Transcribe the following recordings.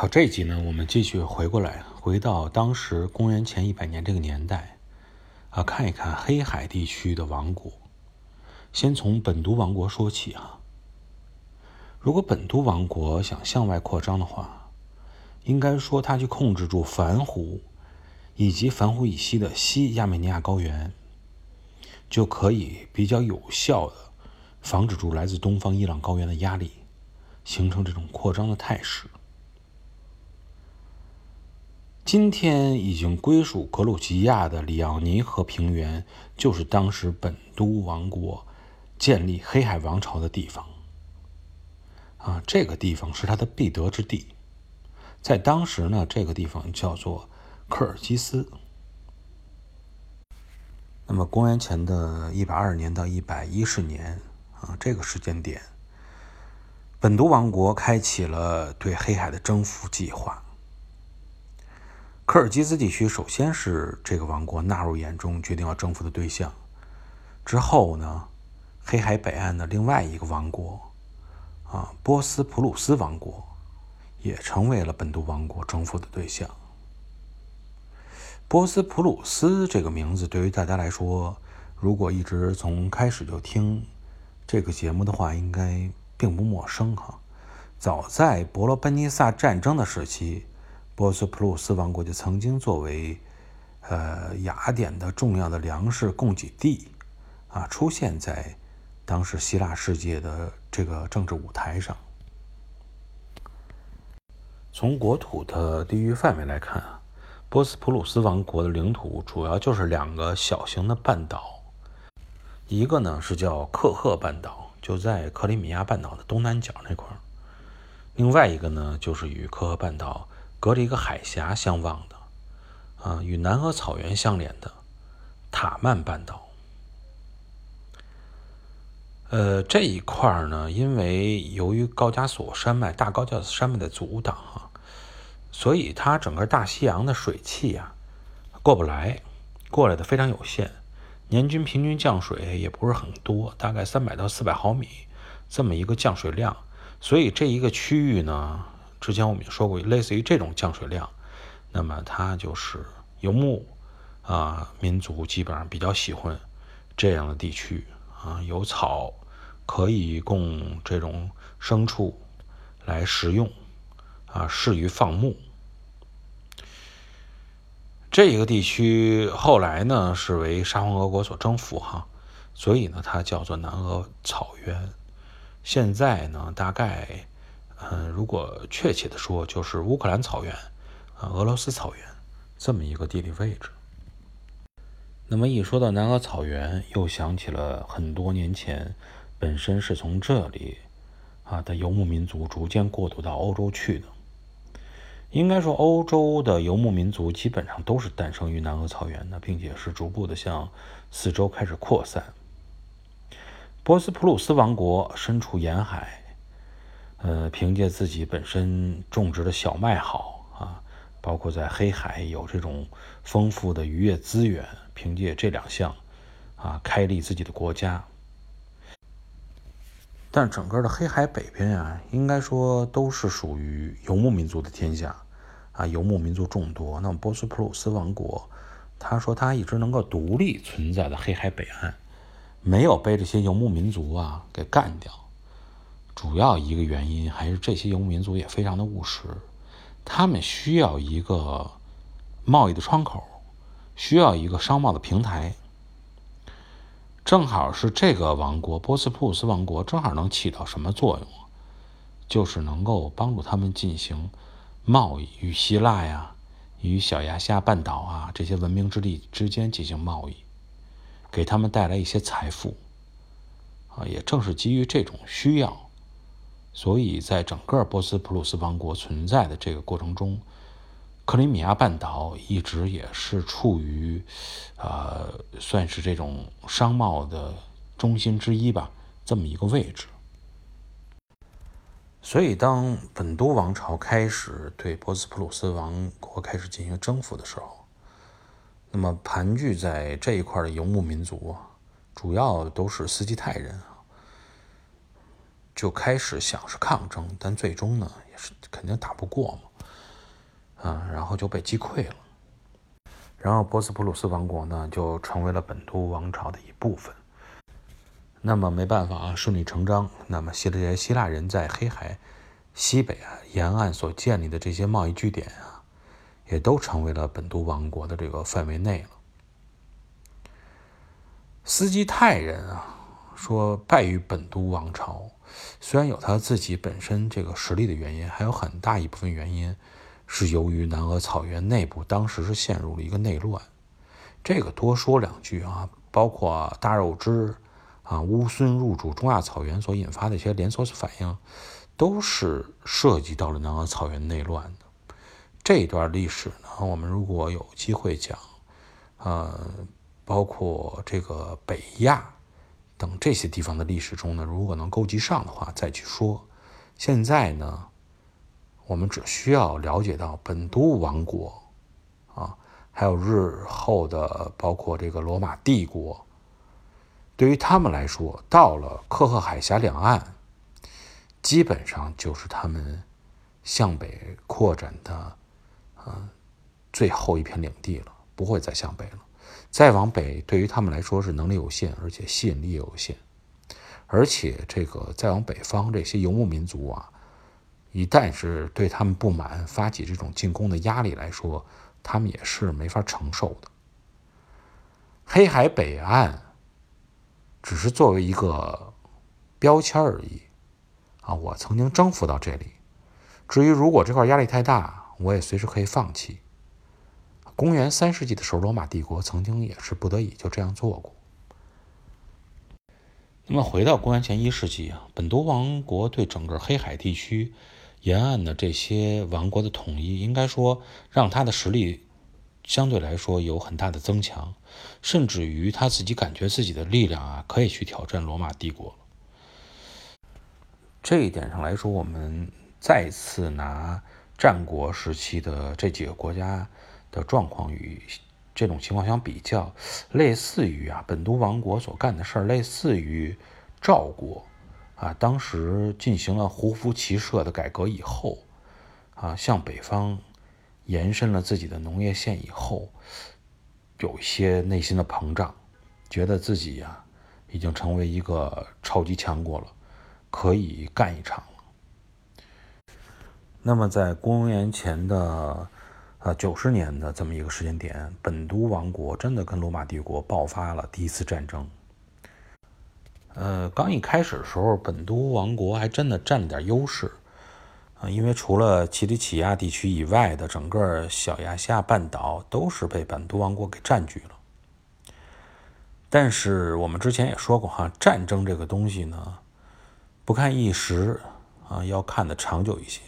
好，这一集呢，我们继续回过来，回到当时公元前一百年这个年代，啊，看一看黑海地区的王国。先从本都王国说起啊。如果本都王国想向外扩张的话，应该说他去控制住凡湖，以及凡湖以西的西亚美尼亚高原，就可以比较有效的防止住来自东方伊朗高原的压力，形成这种扩张的态势。今天已经归属格鲁吉亚的里奥尼河平原，就是当时本都王国建立黑海王朝的地方。啊，这个地方是他的必得之地，在当时呢，这个地方叫做科尔基斯。那么，公元前的一百二十年到一百一十年啊，这个时间点，本都王国开启了对黑海的征服计划。科尔基斯地区首先是这个王国纳入眼中，决定要征服的对象。之后呢，黑海北岸的另外一个王国，啊，波斯普鲁斯王国，也成为了本都王国征服的对象。波斯普鲁斯这个名字对于大家来说，如果一直从开始就听这个节目的话，应该并不陌生哈。早在伯罗奔尼撒战争的时期。波斯普鲁斯王国就曾经作为，呃，雅典的重要的粮食供给地，啊，出现在当时希腊世界的这个政治舞台上。从国土的地域范围来看啊，波斯普鲁斯王国的领土主要就是两个小型的半岛，一个呢是叫克赫半岛，就在克里米亚半岛的东南角那块儿；另外一个呢就是与克赫半岛。隔着一个海峡相望的，啊，与南俄草原相连的塔曼半岛。呃，这一块儿呢，因为由于高加索山脉、大高加索山脉的阻挡啊，所以它整个大西洋的水汽呀过不来，过来的非常有限，年均平均降水也不是很多，大概三百到四百毫米这么一个降水量，所以这一个区域呢。之前我们也说过，类似于这种降水量，那么它就是游牧啊民族基本上比较喜欢这样的地区啊，有草可以供这种牲畜来食用啊，适于放牧。这一个地区后来呢是为沙皇俄国所征服哈，所以呢它叫做南俄草原。现在呢大概。嗯，如果确切的说，就是乌克兰草原，啊，俄罗斯草原这么一个地理位置。那么一说到南俄草原，又想起了很多年前，本身是从这里啊的游牧民族逐渐过渡到欧洲去的。应该说，欧洲的游牧民族基本上都是诞生于南俄草原的，并且是逐步的向四周开始扩散。波斯普鲁斯王国身处沿海。呃，凭借自己本身种植的小麦好啊，包括在黑海有这种丰富的渔业资源，凭借这两项啊，开立自己的国家。但整个的黑海北边啊，应该说都是属于游牧民族的天下啊，游牧民族众多。那么波斯普鲁斯王国，他说他一直能够独立存在的黑海北岸，没有被这些游牧民族啊给干掉。主要一个原因还是这些游牧民族也非常的务实，他们需要一个贸易的窗口，需要一个商贸的平台。正好是这个王国波斯普鲁斯王国，正好能起到什么作用？就是能够帮助他们进行贸易，与希腊呀、与小亚细亚半岛啊这些文明之地之间进行贸易，给他们带来一些财富。啊，也正是基于这种需要。所以在整个波斯普鲁斯王国存在的这个过程中，克里米亚半岛一直也是处于，呃，算是这种商贸的中心之一吧，这么一个位置。所以，当本都王朝开始对波斯普鲁斯王国开始进行征服的时候，那么盘踞在这一块的游牧民族，主要都是斯基泰人。就开始想是抗争，但最终呢也是肯定打不过嘛。啊，然后就被击溃了。然后波斯普鲁斯王国呢，就成为了本都王朝的一部分。那么没办法啊，顺理成章。那么希腊希腊人在黑海西北啊沿岸所建立的这些贸易据点啊，也都成为了本都王国的这个范围内了。斯基泰人啊说败于本都王朝，虽然有他自己本身这个实力的原因，还有很大一部分原因是由于南俄草原内部当时是陷入了一个内乱。这个多说两句啊，包括大肉汁。啊，乌孙入主中亚草原所引发的一些连锁反应，都是涉及到了南俄草原内乱的这一段历史呢。我们如果有机会讲，呃，包括这个北亚等这些地方的历史中呢，如果能勾稽上的话，再去说。现在呢，我们只需要了解到本都王国啊，还有日后的包括这个罗马帝国。对于他们来说，到了克赫海峡两岸，基本上就是他们向北扩展的，呃，最后一片领地了，不会再向北了。再往北，对于他们来说是能力有限，而且吸引力也有限。而且，这个再往北方这些游牧民族啊，一旦是对他们不满，发起这种进攻的压力来说，他们也是没法承受的。黑海北岸。只是作为一个标签而已，啊，我曾经征服到这里。至于如果这块压力太大，我也随时可以放弃。公元三世纪的时候，罗马帝国曾经也是不得已就这样做过。那么回到公元前一世纪啊，本都王国对整个黑海地区沿岸的这些王国的统一，应该说让他的实力。相对来说有很大的增强，甚至于他自己感觉自己的力量啊，可以去挑战罗马帝国。这一点上来说，我们再次拿战国时期的这几个国家的状况与这种情况相比较，类似于啊本都王国所干的事儿，类似于赵国啊当时进行了胡服骑射的改革以后啊向北方。延伸了自己的农业线以后，有些内心的膨胀，觉得自己呀已经成为一个超级强国了，可以干一场了。那么，在公元前的呃九十年的这么一个时间点，本都王国真的跟罗马帝国爆发了第一次战争。呃，刚一开始的时候，本都王国还真的占了点优势。啊，因为除了奇里乞亚地区以外的整个小亚细亚半岛都是被本都王国给占据了。但是我们之前也说过哈，战争这个东西呢，不看一时啊，要看的长久一些。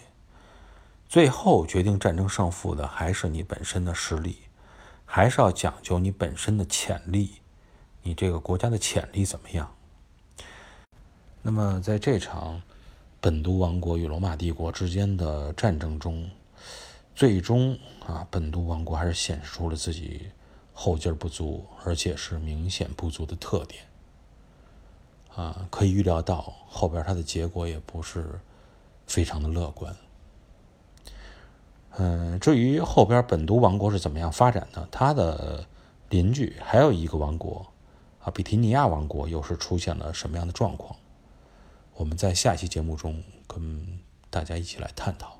最后决定战争胜负的还是你本身的实力，还是要讲究你本身的潜力，你这个国家的潜力怎么样？那么在这场。本都王国与罗马帝国之间的战争中，最终啊，本都王国还是显示出了自己后劲不足，而且是明显不足的特点。啊，可以预料到后边它的结果也不是非常的乐观。嗯，至于后边本都王国是怎么样发展的，它的邻居还有一个王国啊，比提尼亚王国又是出现了什么样的状况？我们在下期节目中跟大家一起来探讨。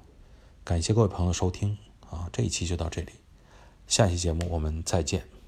感谢各位朋友收听啊，这一期就到这里，下期节目我们再见。